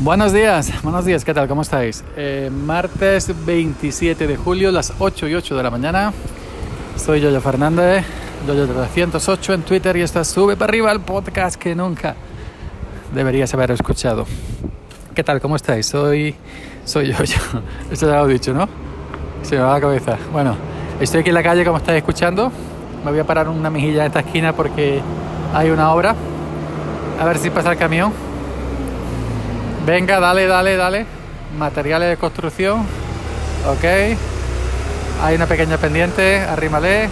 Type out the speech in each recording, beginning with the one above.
Buenos días, buenos días, ¿qué tal? ¿Cómo estáis? Eh, martes 27 de julio, las 8 y 8 de la mañana. Soy Yoyo Fernández, Yoyo308 en Twitter y esto Sube para arriba el podcast que nunca deberías haber escuchado. ¿Qué tal? ¿Cómo estáis? Soy, soy Yoyo. Esto ya lo he dicho, ¿no? Se me va la cabeza. Bueno, estoy aquí en la calle como estáis escuchando. Me voy a parar una mejilla en esta esquina porque hay una obra. A ver si pasa el camión. Venga, dale, dale, dale. Materiales de construcción. Ok. Hay una pequeña pendiente. Arrímale.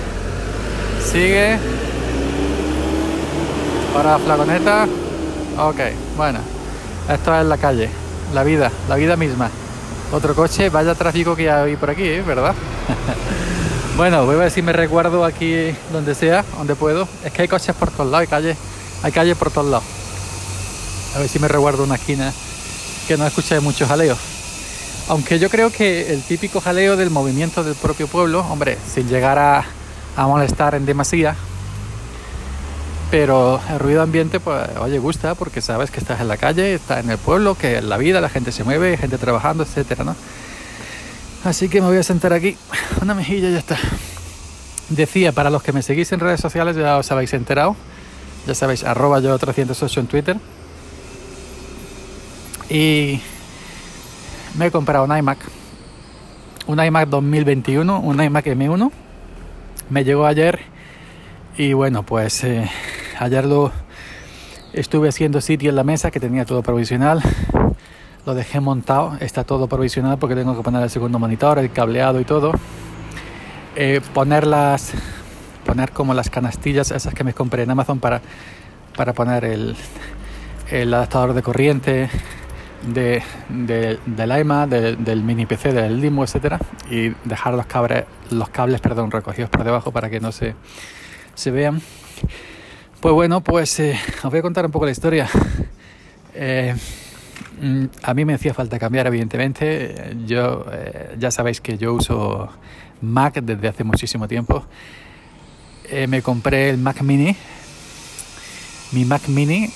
Sigue. Ahora flagoneta. Ok, bueno. Esto es la calle. La vida, la vida misma. Otro coche, vaya tráfico que hay por aquí, ¿eh? ¿verdad? bueno, voy a ver si me recuerdo aquí donde sea, donde puedo. Es que hay coches por todos lados, hay calle, hay calle por todos lados. A ver si me recuerdo una esquina que no escuché mucho jaleo. Aunque yo creo que el típico jaleo del movimiento del propio pueblo, hombre, sin llegar a, a molestar en demasía, pero el ruido ambiente, pues, oye, gusta porque sabes que estás en la calle, estás en el pueblo, que en la vida la gente se mueve, gente trabajando, etcétera, ¿no? Así que me voy a sentar aquí, una mejilla y ya está. Decía, para los que me seguís en redes sociales ya os habéis enterado, ya sabéis, arroba yo 308 en Twitter, y me he comprado un iMac. Un iMac 2021, un iMac M1. Me llegó ayer y bueno, pues eh, ayer lo estuve haciendo sitio en la mesa que tenía todo provisional. Lo dejé montado, está todo provisional porque tengo que poner el segundo monitor, el cableado y todo. Eh, poner las, poner como las canastillas esas que me compré en Amazon para, para poner el, el adaptador de corriente, de, de, del iMac, de, del mini PC, del Limo, etcétera, y dejar los cables, los cables perdón, recogidos por debajo para que no se, se vean. Pues bueno, pues eh, os voy a contar un poco la historia. Eh, mm, a mí me hacía falta cambiar, evidentemente. Yo eh, ya sabéis que yo uso Mac desde hace muchísimo tiempo. Me compré el Mac Mini, mi Mac Mini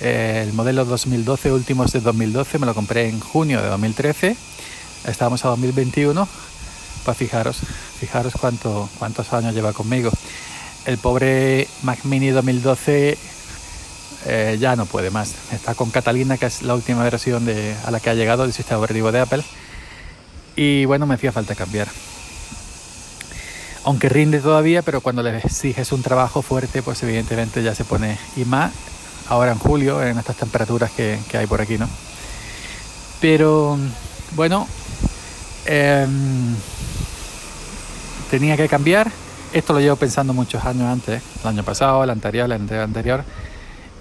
eh, el modelo 2012, últimos de 2012, me lo compré en junio de 2013. Estábamos a 2021. Pues fijaros, fijaros cuánto, cuántos años lleva conmigo. El pobre Mac Mini 2012 eh, ya no puede más. Está con Catalina, que es la última versión de, a la que ha llegado el sistema operativo de Apple. Y bueno, me hacía falta cambiar. Aunque rinde todavía, pero cuando le exiges un trabajo fuerte, pues evidentemente ya se pone y más ahora en julio, en estas temperaturas que, que hay por aquí, ¿no? Pero bueno, eh, tenía que cambiar. Esto lo llevo pensando muchos años antes, el año pasado, el anterior, el anterior,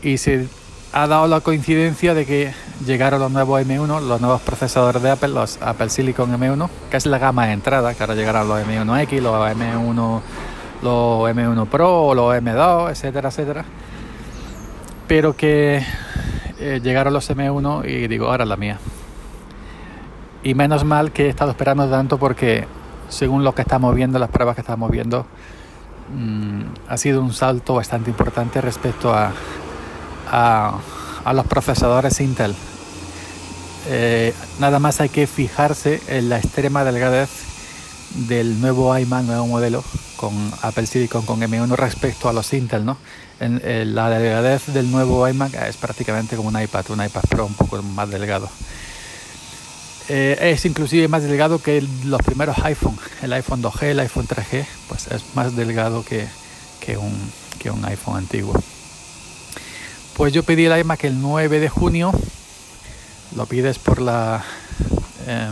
y se ha dado la coincidencia de que llegaron los nuevos M1, los nuevos procesadores de Apple, los Apple Silicon M1, que es la gama de entrada, que ahora llegarán los M1X, los M1, los M1 Pro, los M2, etcétera, etcétera pero que eh, llegaron los M1 y digo, ahora la mía. Y menos mal que he estado esperando tanto porque según lo que estamos viendo, las pruebas que estamos viendo, mmm, ha sido un salto bastante importante respecto a, a, a los procesadores Intel. Eh, nada más hay que fijarse en la extrema delgadez del nuevo iMac, nuevo modelo, con Apple Silicon con M1 respecto a los Intel, ¿no? La delgadez del nuevo iMac es prácticamente como un iPad, un iPad Pro un poco más delgado. Eh, es inclusive más delgado que los primeros iPhone, el iPhone 2G, el iPhone 3G, pues es más delgado que, que, un, que un iPhone antiguo. Pues yo pedí el iMac el 9 de junio, lo pides por la... Eh,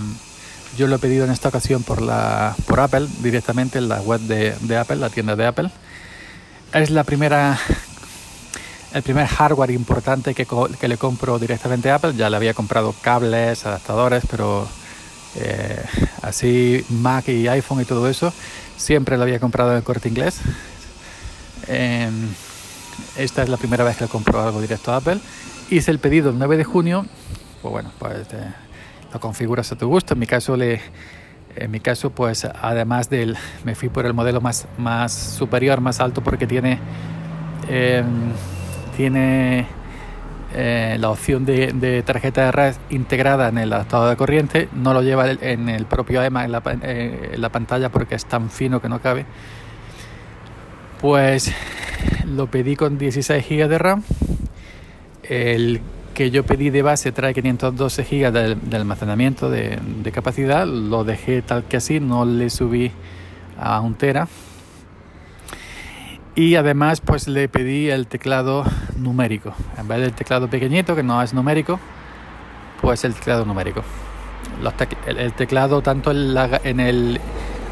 yo lo he pedido en esta ocasión por, la, por Apple, directamente en la web de, de Apple, la tienda de Apple. Es la primera el primer hardware importante que, le compro directamente a Apple. Ya le había comprado cables, adaptadores, pero eh, así Mac y iPhone y todo eso, siempre lo había comprado en el corte inglés. Eh, esta es la primera vez que compro algo directo a Apple. Hice el pedido el 9 de junio. Pues bueno, pues eh, lo configuras a tu gusto. En mi caso le en mi caso pues además del me fui por el modelo más más superior más alto porque tiene eh, tiene eh, la opción de, tarjeta de red integrada en el adaptador de corriente, no lo lleva en el propio EMA en la, eh, en la pantalla porque es tan fino que no cabe. Pues lo pedí con 16 GB de RAM. Que yo pedí de base trae 512 GB de, almacenamiento de, de, capacidad. Lo dejé tal que así, no le subí a un tera. Y además pues le pedí el teclado numérico. En vez del teclado pequeñito que no es numérico, pues el teclado numérico. el, teclado tanto en, el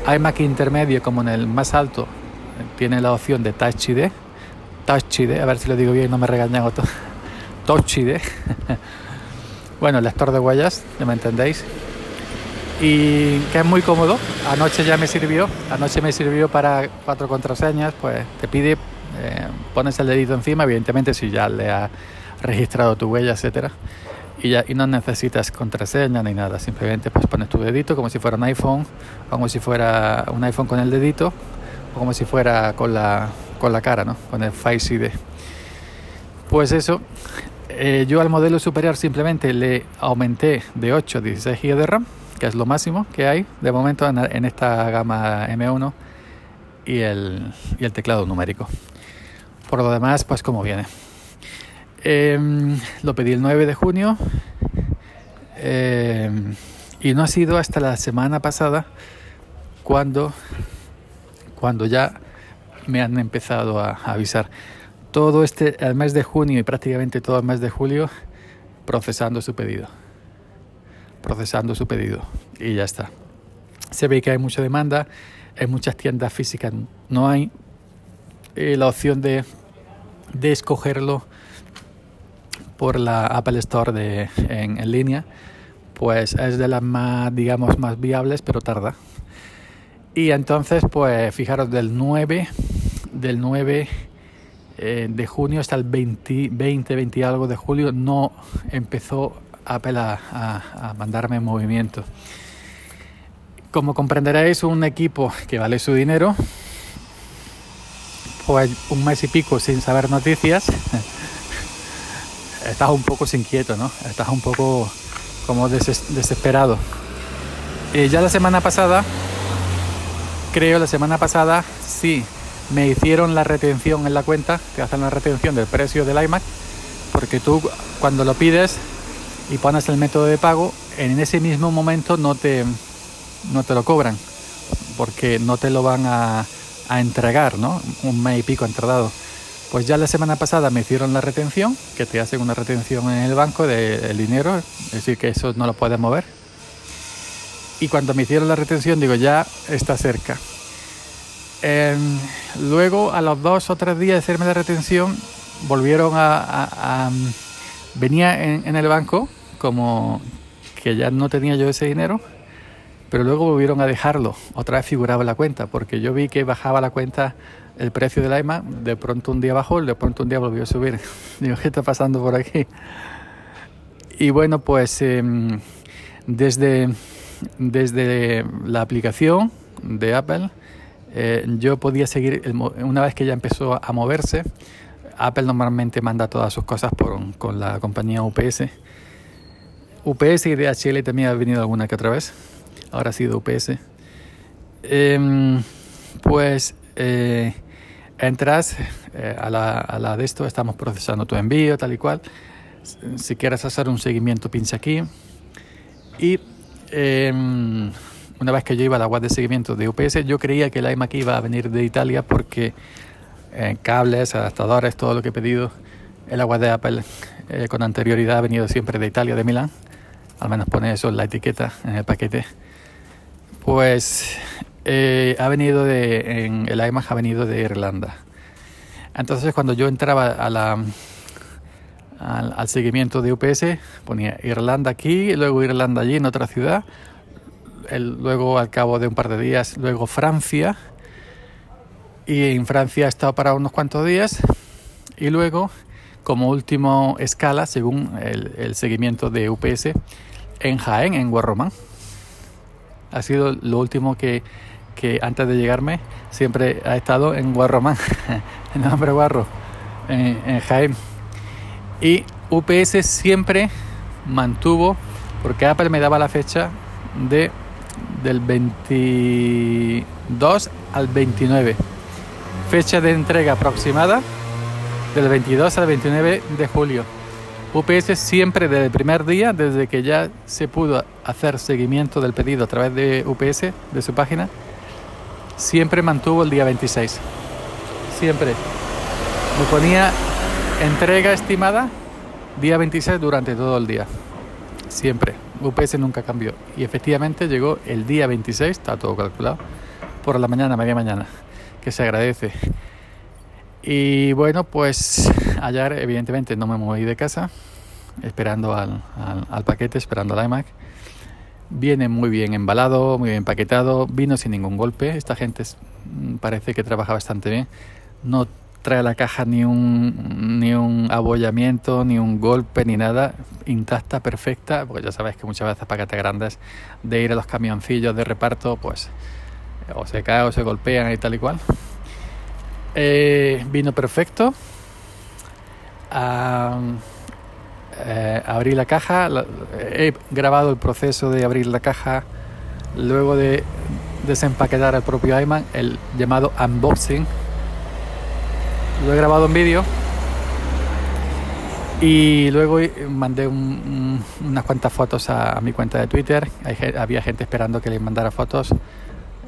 iMac intermedio como en el más alto tiene la opción de Touch ID. Touch ID, a ver si lo digo bien, no me regañan otro. Touch ID. bueno, el lector de huellas, ya me entendéis. Y que es muy cómodo. Anoche ya me sirvió. Anoche me sirvió para cuatro contraseñas. Pues te pide, eh, pones el dedito encima, evidentemente si ya le has registrado tu huella, etcétera. Y, ya, y no necesitas contraseña ni nada, simplemente pues pones tu dedito como si fuera un iPhone, como si fuera un iPhone con el dedito, o como si fuera con la, con la cara, ¿no? con el Face ID. Pues eso, eh, yo al modelo superior simplemente le aumenté de 8 a 16 GB de RAM, que es lo máximo que hay de momento en, esta gama M1 y el, y el, teclado numérico. Por lo demás, pues como viene. Em, lo pedí el 9 de junio em, y no ha sido hasta la semana pasada cuando cuando ya me han empezado a, avisar. Todo este el mes de junio y prácticamente todo el mes de julio procesando su pedido. Procesando su pedido. Y ya está. Se ve que hay mucha demanda. En muchas tiendas físicas no hay eh, la opción de, de escogerlo por la Apple Store de, en, en línea. Pues es de las más, digamos, más viables, pero tarda. Y entonces, pues fijaros, del 9, del 9 eh, de junio hasta el 20, 20, 20 algo de julio no empezó Apple a, mandarme en movimiento. Como comprenderéis, un equipo que vale su dinero, pues un mes y pico sin saber noticias, estás un poco inquieto, ¿no? Estás un poco como desesperado. Eh, ya la semana pasada creo la semana pasada, sí, me hicieron la retención en la cuenta, te hacen la retención del precio del iMac, porque tú cuando lo pides y pones el método de pago, en ese mismo momento no te, no te lo cobran, porque no te lo van a, a entregar, ¿no? Un mes y pico entregado. Pues ya la semana pasada me hicieron la retención, que te hacen una retención en el banco del dinero, es decir, que eso no lo puedes mover y cuando me hicieron la retención digo ya está cerca. Em, luego a los dos o tres días de hacerme la retención volvieron a... venía en, el banco como que ya no tenía yo ese dinero, pero luego volvieron a dejarlo. Otra vez figuraba la cuenta porque yo vi que bajaba la cuenta el precio del IMA, de pronto un día bajó, de pronto un día volvió a subir. Digo, ¿qué está pasando por aquí? Y bueno, pues em, desde desde la aplicación de Apple, eh, yo podía seguir, una vez que ya empezó a moverse, Apple normalmente manda todas sus cosas por, con la compañía UPS. UPS y DHL también ha venido alguna que otra vez. Ahora ha sido UPS. Em, pues eh, entras eh, a, la, a, la, de esto, estamos procesando tu envío, tal y cual. Si quieres hacer un seguimiento, pincha aquí. Y Em, una vez que yo iba a la de seguimiento de UPS, yo creía que el iMac iba a venir de Italia porque eh, cables, adaptadores, todo lo que he pedido, el agua de Apple eh, con anterioridad ha venido siempre de Italia, de Milán. Al menos pone eso en la etiqueta, en el paquete. Pues eh, ha venido de, en, el iMac ha venido de Irlanda. Entonces cuando yo entraba a la, al, seguimiento de UPS, ponía Irlanda aquí, luego Irlanda allí en otra ciudad, luego al cabo de un par de días, luego Francia, y en Francia he estado para unos cuantos días, y luego, como último escala, según el, seguimiento de UPS, en Jaén, en Guarromán. Ha sido lo último que, que antes de llegarme siempre ha estado en Guarromán, en nombre Guarro, en Jaén. Y UPS siempre mantuvo, porque Apple me daba la fecha de del 22 al 29. Fecha de entrega aproximada del 22 al 29 de julio. UPS siempre desde el primer día, desde que ya se pudo hacer seguimiento del pedido a través de UPS, de su página, siempre mantuvo el día 26. Siempre. Me ponía entrega estimada día 26 durante todo el día. Siempre. UPS nunca cambió. Y efectivamente llegó el día 26, está todo calculado, por la mañana, media mañana, que se agradece. Y bueno, pues ayer evidentemente no me moví de casa, esperando al, paquete, esperando al iMac. Viene muy bien embalado, muy bien empaquetado, vino sin ningún golpe. Esta gente mm, parece que trabaja bastante bien. No trae la caja ni un, ni un abollamiento, ni un golpe, ni nada. Intacta, perfecta, porque ya sabéis que muchas veces paquetes grandes de ir a los camioncillos de reparto, pues o se cae o se golpean y tal y cual. Eh, vino perfecto. Eh, abrí la caja. he grabado el proceso de abrir la caja. Luego de desempaquetar el propio iMac, el llamado unboxing. Lo he grabado en vídeo. Y luego mandé unas cuantas fotos a, mi cuenta de Twitter. había gente esperando que les mandara fotos.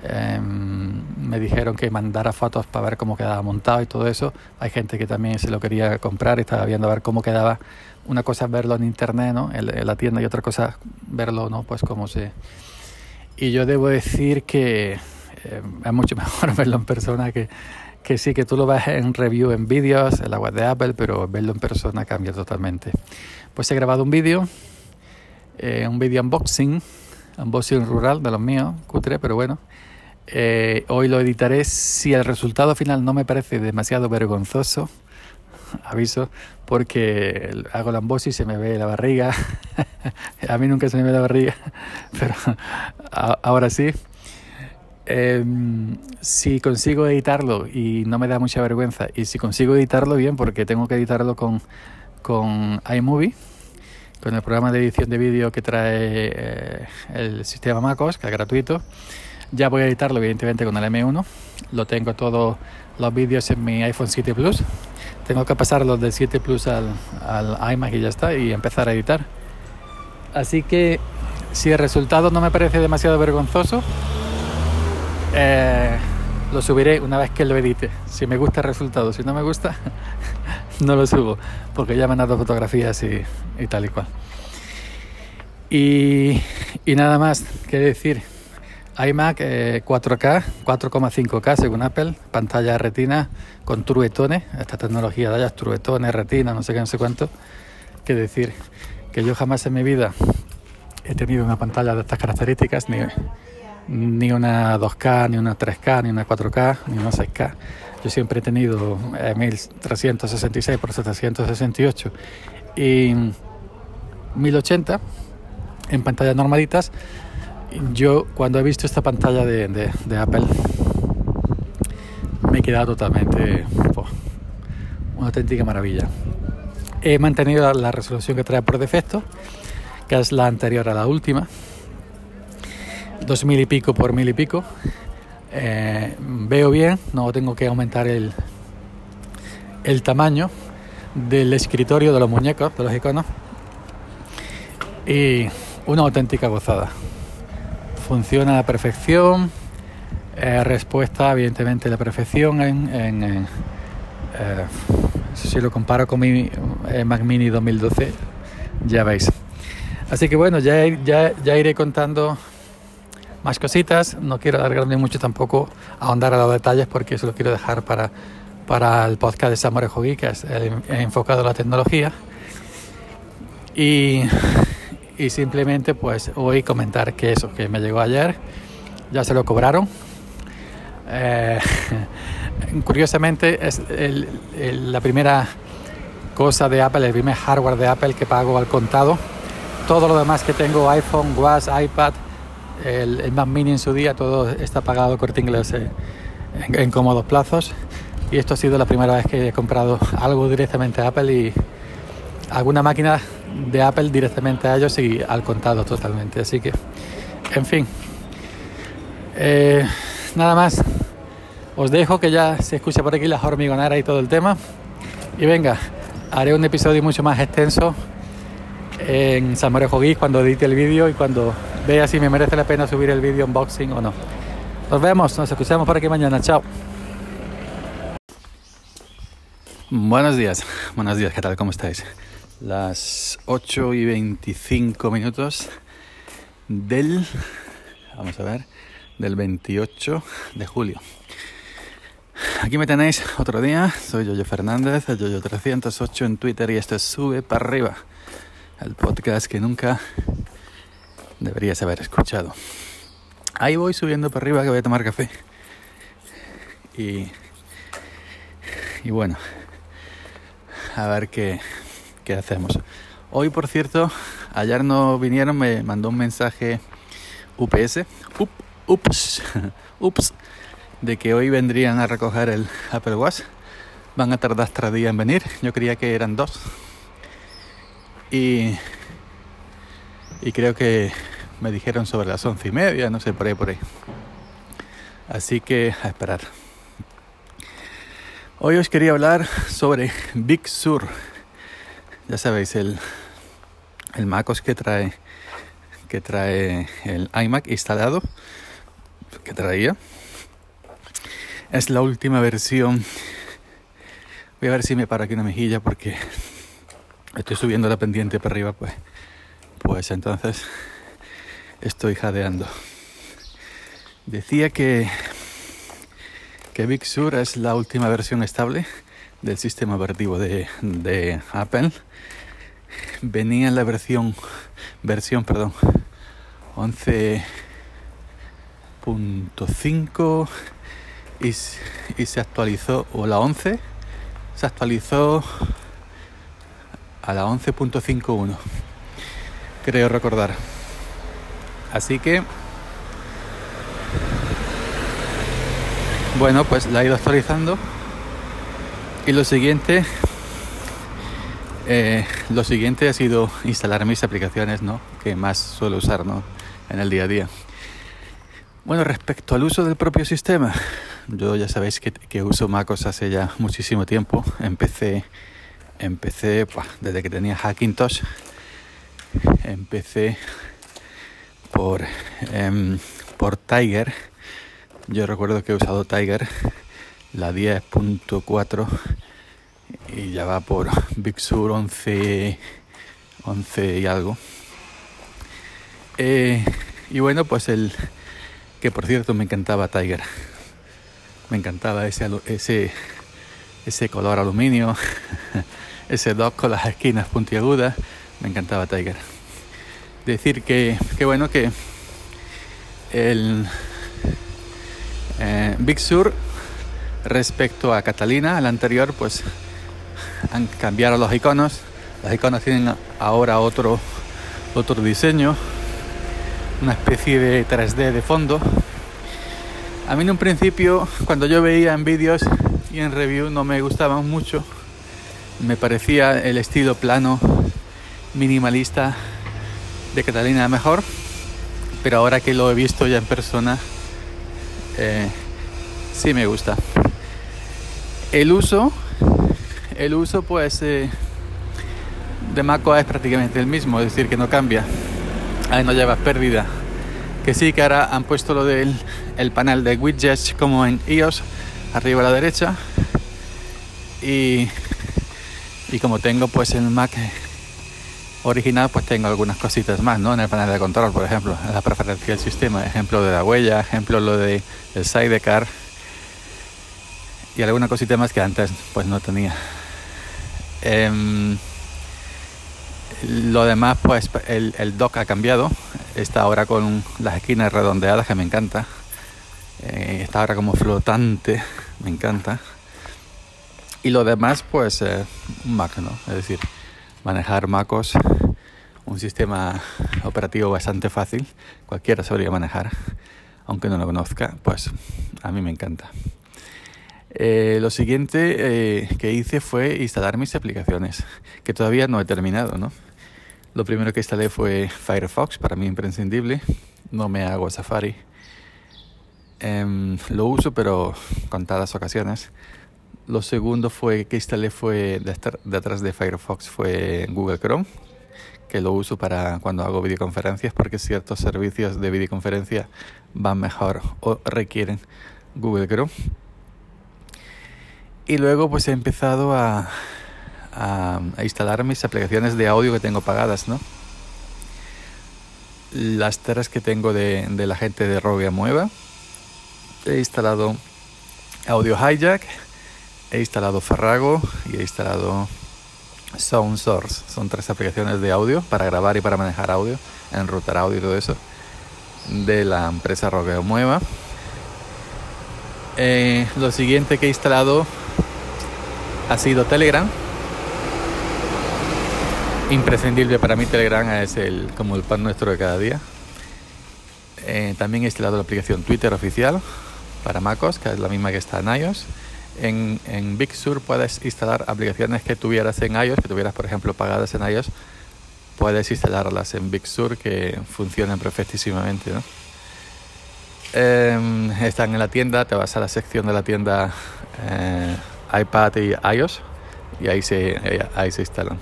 Em, me dijeron que mandara fotos para ver cómo quedaba montado y todo eso. Hay gente que también se lo quería comprar y estaba viendo a ver cómo quedaba. Una cosa es verlo en internet, ¿no? En, la tienda y otra cosa verlo, ¿no? Pues cómo se... Y yo debo decir que em, es mucho mejor verlo en persona que, que sí, que tú lo ves en review en vídeos, en la web de Apple, pero verlo en persona cambia totalmente. Pues he grabado un vídeo, eh, un vídeo unboxing, unboxing rural de los míos, cutre, pero bueno. Eh, hoy lo editaré. Si el resultado final no me parece demasiado vergonzoso, aviso, porque hago la embosis y se me ve la barriga. a mí nunca se me ve la barriga, pero ahora sí. Em, si consigo editarlo y no me da mucha vergüenza, y si consigo editarlo bien, porque tengo que editarlo con, con iMovie, con el programa de edición de vídeo que trae eh, el sistema MacOS, que es gratuito ya voy a editarlo evidentemente con el M1. Lo tengo todos los vídeos en mi iPhone 7 Plus. Tengo que pasarlos del 7 Plus al, al iMac y ya está y empezar a editar. Así que si el resultado no me parece demasiado vergonzoso, eh, lo subiré una vez que lo edite. Si me gusta el resultado, si no me gusta, no lo subo, porque ya me han dado fotografías y, tal y cual. Y, nada más que decir iMac 4K, 4,5K según Apple, pantalla retina con truetones, esta tecnología de allá, truetones, retina, no sé qué, no sé cuánto. Que decir que yo jamás en mi vida he tenido una pantalla de estas características, ni, ni una 2K, ni una 3K, ni una 4K, ni una 6K. Yo siempre he tenido 1366 x 768 y 1080 en pantallas normalitas yo cuando he visto esta pantalla de, Apple me he quedado totalmente una auténtica maravilla. He mantenido la, resolución que trae por defecto, que es la anterior a la última, dos mil y pico por mil y pico. Eh, veo bien, no tengo que aumentar el, el tamaño del escritorio de los muñecos, de los iconos. Y una auténtica gozada funciona a la perfección, eh, respuesta evidentemente a la perfección en, eh, si lo comparo con mi Mac Mini 2012 ya veis así que bueno ya, ya iré contando más cositas no quiero alargarme mucho tampoco ahondar a los detalles porque eso lo quiero dejar para, para el podcast de Samurai Jogi que es enfocado en la tecnología y y simplemente pues hoy comentar que eso, que me llegó ayer, ya se lo cobraron. Eh, curiosamente es la primera cosa de Apple, el primer hardware de Apple que pago al contado. Todo lo demás que tengo, iPhone, Watch, iPad, el, Mac Mini en su día, todo está pagado corte inglés eh, en, cómodos plazos. Y esto ha sido la primera vez que he comprado algo directamente a Apple y, alguna máquina de Apple directamente a ellos y al contado totalmente. Así que, en fin, eh, nada más. Os dejo que ya se escucha por aquí la hormigonera y todo el tema. Y venga, haré un episodio mucho más extenso en Samorejo Geek cuando edite el vídeo y cuando vea si me merece la pena subir el vídeo unboxing o no. Nos vemos, nos escuchamos por aquí mañana. Chao. Buenos días, buenos días, ¿qué tal? ¿Cómo estáis? Las 8 y 25 minutos del, vamos a ver, del 28 de julio. Aquí me tenéis otro día, soy Yoyo Fernández, el Yoyo308 en Twitter y esto es Sube para arriba, el podcast que nunca deberías haber escuchado. Ahí voy subiendo para arriba que voy a tomar café. Y, y bueno, a ver qué, qué hacemos. Hoy, por cierto, ayer no vinieron, me mandó un mensaje UPS, ups, ups, de que hoy vendrían a recoger el Apple Watch. Van a tardar tres días en venir. Yo creía que eran dos. Y, y creo que me dijeron sobre las once y media, no sé, por ahí, por ahí. Así que a esperar. Hoy os quería hablar sobre Big Sur. Ya sabéis, el, el MacOS que trae, que trae el iMac instalado, que traía. Es la última versión. Voy a ver si me paro aquí una mejilla porque estoy subiendo la pendiente para arriba, pues, pues entonces estoy jadeando. Decía que, que Big Sur es la última versión estable del sistema operativo de, de Apple. Venía en la versión, versión, perdón, 11.5 y, y se actualizó, o la 11, se actualizó a la 11.51, creo recordar. Así que, bueno, pues la he ido actualizando. Y lo siguiente, eh, lo siguiente ha sido instalar mis aplicaciones, ¿no? Que más suelo usar, ¿no? En el día a día. Bueno, respecto al uso del propio sistema, yo ya sabéis que, que uso MacOS hace ya muchísimo tiempo. Empecé, empecé desde que tenía Hackintosh. Empecé por, em, por Tiger. Yo recuerdo que he usado Tiger, la 10.4 y ya va por Big Sur 11, 11 y algo. Eh, y bueno, pues el que por cierto me encantaba Tiger. Me encantaba ese, ese, ese color aluminio, ese dock con las esquinas puntiagudas. Me encantaba Tiger decir que, que bueno, que el eh, Big Sur respecto a Catalina, la anterior, pues han cambiado los iconos. Los iconos tienen ahora otro, otro diseño, una especie de 3D de fondo. A mí en un principio, cuando yo veía en vídeos y en review, no me gustaban mucho. Me parecía el estilo plano, minimalista de Catalina mejor, pero ahora que lo he visto ya en persona, eh, sí me gusta. El uso, el uso pues eh, de macOS es prácticamente el mismo, es decir, que no cambia. Ahí no llevas pérdida. Que sí que ahora han puesto lo del el panel de widgets como en iOS, arriba a la derecha. Y, y como tengo pues el Mac original pues tengo algunas cositas más, ¿no? En el panel de control, por ejemplo, en la preferencia del sistema, ejemplo de la huella, ejemplo lo de el sidecar y alguna cosita más que antes pues no tenía. Em, lo demás pues el, el, dock ha cambiado, está ahora con las esquinas redondeadas que me encanta, eh, está ahora como flotante, me encanta. Y lo demás pues eh, un Mac, ¿no? Es decir, manejar MacOS, un sistema operativo bastante fácil, cualquiera sabría manejar, aunque no lo conozca, pues a mí me encanta. Eh, lo siguiente eh, que hice fue instalar mis aplicaciones, que todavía no he terminado, ¿no? Lo primero que instalé fue Firefox, para mí imprescindible. No me hago Safari. Em, lo uso, pero contadas ocasiones. Lo segundo fue que instalé fue detrás de Firefox fue Google Chrome, que lo uso para cuando hago videoconferencias porque ciertos servicios de videoconferencia van mejor o requieren Google Chrome. Y luego pues he empezado a, a, instalar mis aplicaciones de audio que tengo pagadas, ¿no? Las tres que tengo de, de la gente de Rogue Mueva. He instalado Audio Hijack, he instalado Farrago y he instalado Sound Source. Son tres aplicaciones de audio para grabar y para manejar audio, enrutar audio y todo eso, de la empresa Rogue Mueva. Eh, lo siguiente que he instalado ha sido Telegram. Imprescindible para mí Telegram es el, como el pan nuestro de cada día. Eh, también he instalado la aplicación Twitter oficial para MacOS, que es la misma que está en iOS. En, en Big Sur puedes instalar aplicaciones que tuvieras en iOS, que tuvieras por ejemplo pagadas en iOS, puedes instalarlas en Big Sur que funcionan perfectísimamente. ¿no? Em, están en la tienda, te vas a la sección de la tienda eh, iPad y iOS y ahí se, ahí se instalan.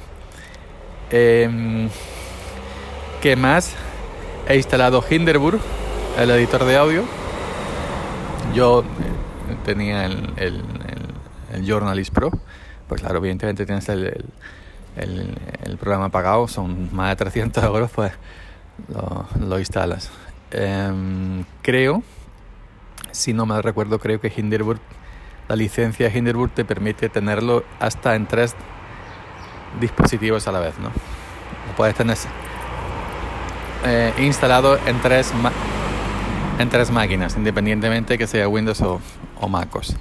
Eh, ¿Qué más? He instalado Hinderburg, el editor de audio. Yo eh, tenía el, el, Journalist Pro, pues claro, evidentemente tienes el, el, programa pagado, son más de 300 euros, pues lo, instalas. Eh, creo, si no me recuerdo, creo que Hinderburg la licencia Hinderburg te permite tenerlo hasta en tres dispositivos a la vez, ¿no? Lo puedes tener eh, instalado en tres, en tres máquinas, independientemente que sea Windows o, o MacOS.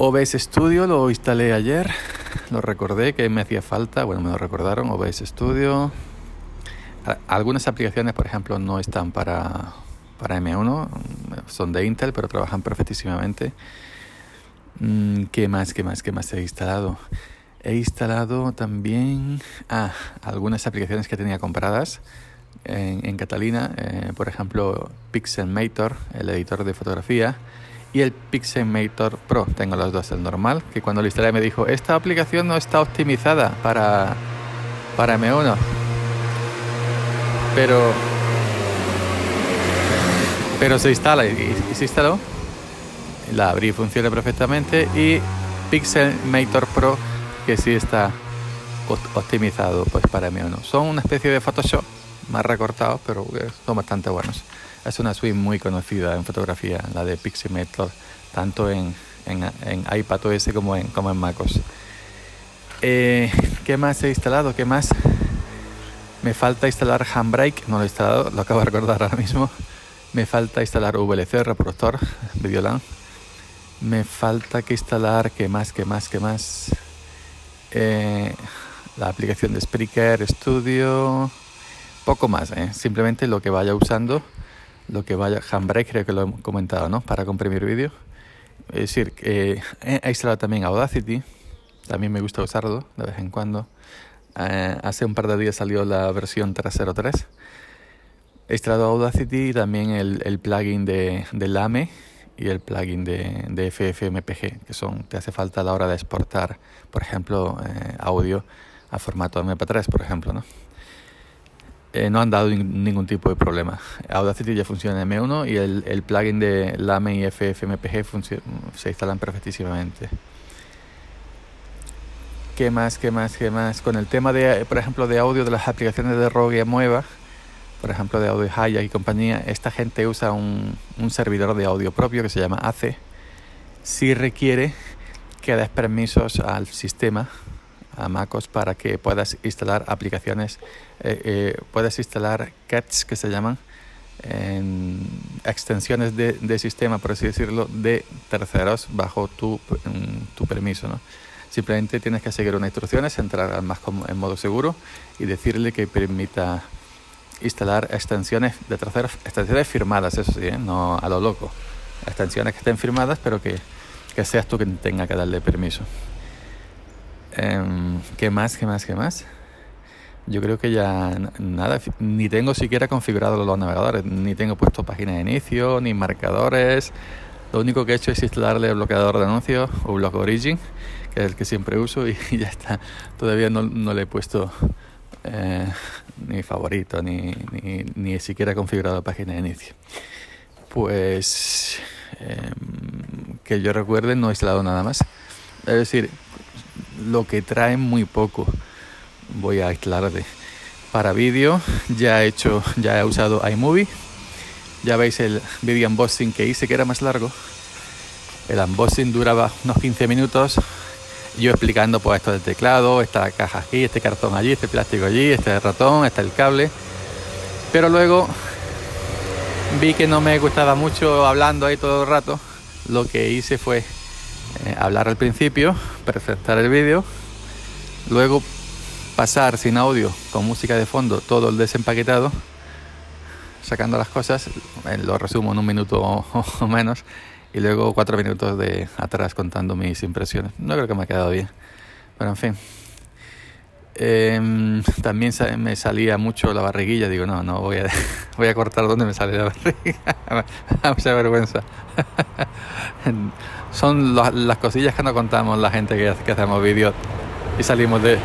OBS Studio lo instalé ayer, lo recordé que me hacía falta, bueno, me lo recordaron, OBS Studio. Algunas aplicaciones, por ejemplo, no están para para M1, son de Intel, pero trabajan perfectísimamente. Mm, ¿Qué más, qué más, qué más he instalado? He instalado también ah, algunas aplicaciones que tenía compradas en, Catalina, eh, por ejemplo Pixelmator, el editor de fotografía, y el Pixelmator Pro. Tengo los dos, el normal, que cuando lo instalé me dijo, esta aplicación no está optimizada para, para M1. Pero pero se instala y, se instaló. La abrí funciona perfectamente y Pixelmator Pro que sí está optimizado pues para mí o no. Son una especie de Photoshop más recortados, pero son bastante buenos. Es una suite muy conocida en fotografía, la de Pixelmator, tanto en, en, en iPad OS como en, como en MacOS. Eh, ¿Qué más he instalado? ¿Qué más? Me falta instalar Handbrake, no lo he instalado, lo acabo de recordar ahora mismo. Me falta instalar VLC, reproductor, Videolan. Me falta que instalar, ¿qué más, qué más, qué más? Eh, la aplicación de Spreaker Studio. Poco más, ¿eh? simplemente lo que vaya usando, lo que vaya. Handbrake, creo que lo he comentado, ¿no? Para comprimir vídeo. Es decir, que he instalado también Audacity. También me gusta usarlo de vez en cuando. Eh, hace un par de días salió la versión 303 He instalado Audacity y también el, el plugin de, de, Lame y el plugin de, de, FFmpeg, que son te hace falta a la hora de exportar, por ejemplo, eh, audio a formato MP3, por ejemplo, ¿no? Eh, no han dado ningún tipo de problema. Audacity ya funciona en M1 y el, plugin de Lame y FFmpeg se instalan perfectísimamente. ¿Qué más? ¿Qué más? ¿Qué más? Con el tema de, por ejemplo, de audio de las aplicaciones de Rogue Mueva, por ejemplo de Audio Haya y compañía, esta gente usa un, un, servidor de audio propio que se llama ACE. Si requiere que des permisos al sistema, a MacOS, para que puedas instalar aplicaciones, eh, eh, puedes instalar CATs que se llaman, en extensiones de, sistema, por así decirlo, de terceros bajo tu, tu permiso. ¿no? Simplemente tienes que seguir unas instrucciones, entrar más en modo seguro y decirle que permita instalar extensiones de terceros, extensiones firmadas, eso sí, ¿eh? no a lo loco. Extensiones que estén firmadas, pero que que seas tú quien tenga que darle permiso. Em, ¿Qué más? ¿Qué más? ¿Qué más? Yo creo que ya nada, ni tengo siquiera configurado los navegadores, ni tengo puesto página de inicio, ni marcadores. Lo único que he hecho es instalarle el bloqueador de anuncios o Block Origin, que es el que siempre uso y ya está. Todavía no, le he puesto eh, ni favorito, ni, ni, ni, siquiera configurado página de inicio. Pues em, que yo recuerde no he instalado nada más. Es decir, lo que trae muy poco. Voy a instalar para vídeo. Ya he hecho ya he usado iMovie. Ya veis el video unboxing que hice que era más largo. El unboxing duraba unos 15 minutos. Yo explicando pues esto del teclado esta caja aquí este cartón allí este plástico allí este ratón este el cable. Pero luego vi que no me gustaba mucho hablando ahí todo el rato. Lo que hice fue eh, hablar al principio, presentar el vídeo, luego pasar sin audio con música de fondo todo el desempaquetado, sacando las cosas, eh, lo resumo en un minuto o, menos, y luego cuatro minutos de atrás contando mis impresiones. No creo que me ha quedado bien, pero en fin. Em, también me salía mucho la barriguilla, digo, no, no, voy a, voy a cortar donde me sale la barriga, mucha vergüenza. Son las cosillas que nos contamos la gente que, que hacemos vídeos y salimos de,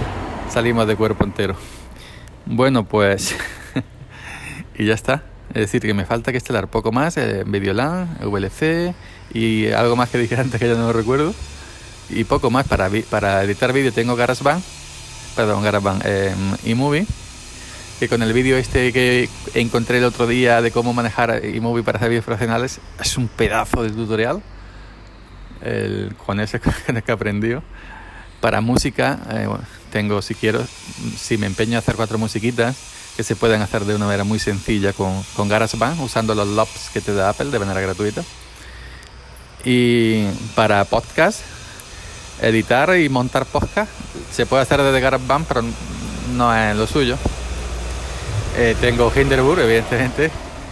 salimos de cuerpo entero. Bueno, pues, y ya está. Es decir, que me falta que estelar poco más, eh, Videolan, VLC y algo más que dije antes que ya no lo recuerdo. Y poco más para, para editar vídeo tengo GarageBand perdón, GarageBand eh, eMovie, que con el vídeo este que encontré el otro día de cómo manejar eMovie para hacer vídeos profesionales, es un pedazo de tutorial. El, con ese que aprendí. Para música, eh, tengo, si quiero, si me empeño a hacer cuatro musiquitas, que se pueden hacer de una manera muy sencilla con, con GarageBand, usando los loops que te da Apple de manera gratuita. Y para podcast, editar y montar podcast se puede hacer desde GarageBand, pero no es lo suyo. Eh, tengo Hinderburg, evidentemente,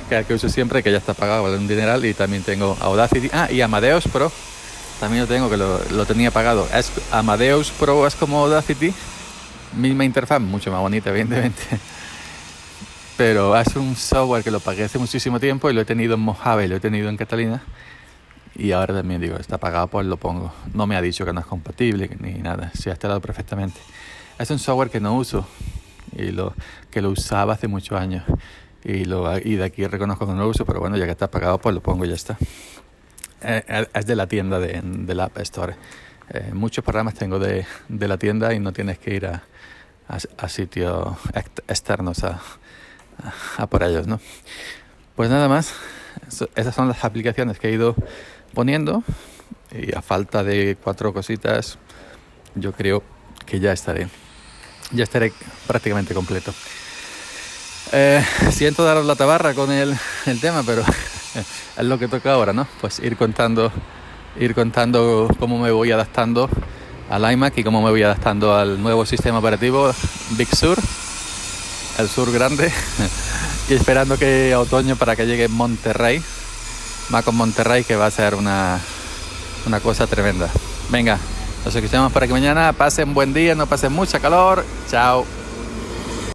que es que uso siempre, que ya está pagado, vale un dineral, y también tengo Audacity. Ah, y Amadeus Pro, también lo tengo, que lo, tenía pagado. Es, Amadeus Pro es como Audacity, misma interfaz, mucho más bonita, evidentemente. Pero es un software que lo pagué hace muchísimo tiempo y lo he tenido en Mojave, lo he tenido en Catalina y ahora también digo, está pagado, pues lo pongo. No me ha dicho que no es compatible ni nada, se ha instalado perfectamente. Es un software que no uso y lo que lo usaba hace muchos años y, lo, y de aquí reconozco que no lo uso, pero bueno, ya que está pagado, pues lo pongo y ya está. Eh, eh, es de la tienda de, de la App Store. Eh, muchos programas tengo de, de, la tienda y no tienes que ir a, a, sitios externos a, a, por ellos, ¿no? Pues nada más, esas son las aplicaciones que he ido poniendo. Y a falta de cuatro cositas yo creo que ya estaré. Ya estaré prácticamente completo. Eh, siento daros la tabarra con el, el tema pero es lo que toca ahora no pues ir contando ir contando cómo me voy adaptando al iMac y cómo me voy adaptando al nuevo sistema operativo Big Sur el sur grande y esperando que otoño para que llegue Monterrey más con Monterrey que va a ser una, una cosa tremenda. Venga, nos escuchamos para que mañana pasen buen día, no pasen mucha calor. Chao.